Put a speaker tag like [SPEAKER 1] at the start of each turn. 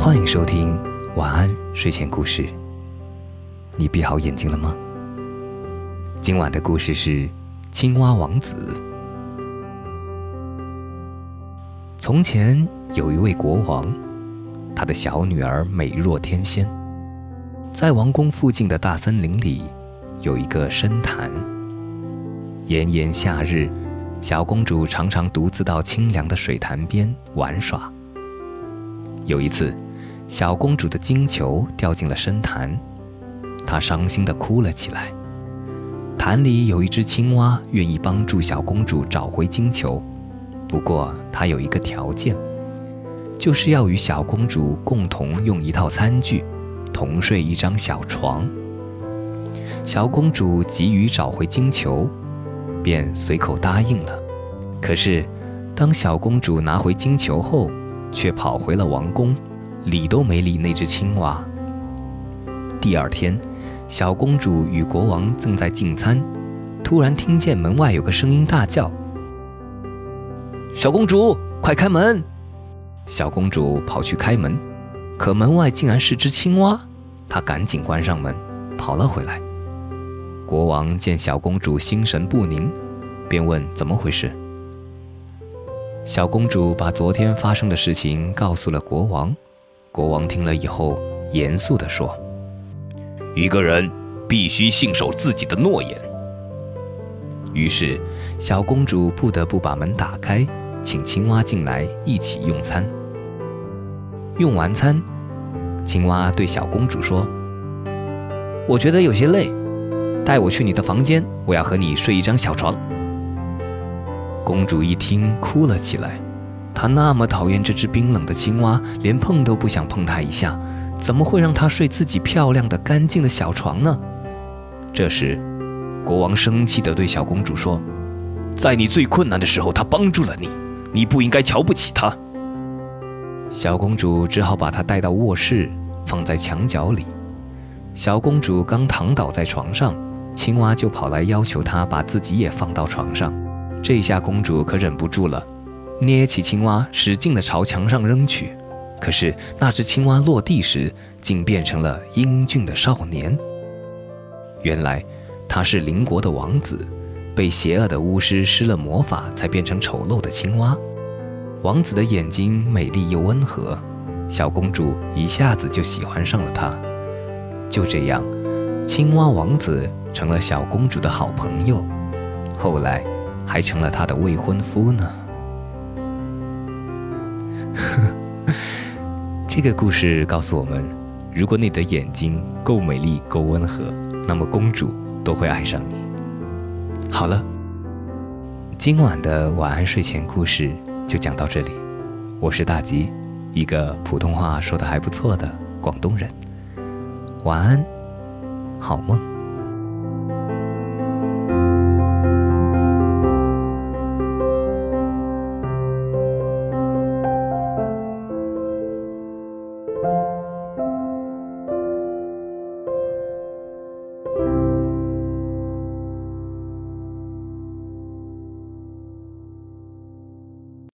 [SPEAKER 1] 欢迎收听晚安睡前故事。你闭好眼睛了吗？今晚的故事是《青蛙王子》。从前有一位国王，他的小女儿美若天仙。在王宫附近的大森林里，有一个深潭。炎炎夏日，小公主常常独自到清凉的水潭边玩耍。有一次，小公主的金球掉进了深潭，她伤心地哭了起来。潭里有一只青蛙愿意帮助小公主找回金球，不过它有一个条件，就是要与小公主共同用一套餐具。同睡一张小床。小公主急于找回金球，便随口答应了。可是，当小公主拿回金球后，却跑回了王宫，理都没理那只青蛙。第二天，小公主与国王正在进餐，突然听见门外有个声音大叫：“小公主，快开门！”小公主跑去开门。可门外竟然是只青蛙，她赶紧关上门，跑了回来。国王见小公主心神不宁，便问怎么回事。小公主把昨天发生的事情告诉了国王。国王听了以后，严肃地说：“
[SPEAKER 2] 一个人必须信守自己的诺言。”
[SPEAKER 1] 于是，小公主不得不把门打开，请青蛙进来一起用餐。用完餐，青蛙对小公主说：“我觉得有些累，带我去你的房间，我要和你睡一张小床。”公主一听，哭了起来。她那么讨厌这只冰冷的青蛙，连碰都不想碰它一下，怎么会让它睡自己漂亮的、干净的小床呢？这时，国王生气地对小公主说：“
[SPEAKER 2] 在你最困难的时候，他帮助了你，你不应该瞧不起他。”
[SPEAKER 1] 小公主只好把他带到卧室，放在墙角里。小公主刚躺倒在床上，青蛙就跑来要求她把自己也放到床上。这下公主可忍不住了，捏起青蛙，使劲地朝墙上扔去。可是那只青蛙落地时，竟变成了英俊的少年。原来他是邻国的王子，被邪恶的巫师施了魔法，才变成丑陋的青蛙。王子的眼睛美丽又温和，小公主一下子就喜欢上了他。就这样，青蛙王子成了小公主的好朋友，后来还成了她的未婚夫呢。这个故事告诉我们：如果你的眼睛够美丽、够温和，那么公主都会爱上你。好了，今晚的晚安睡前故事。就讲到这里，我是大吉，一个普通话说的还不错的广东人。晚安，好梦。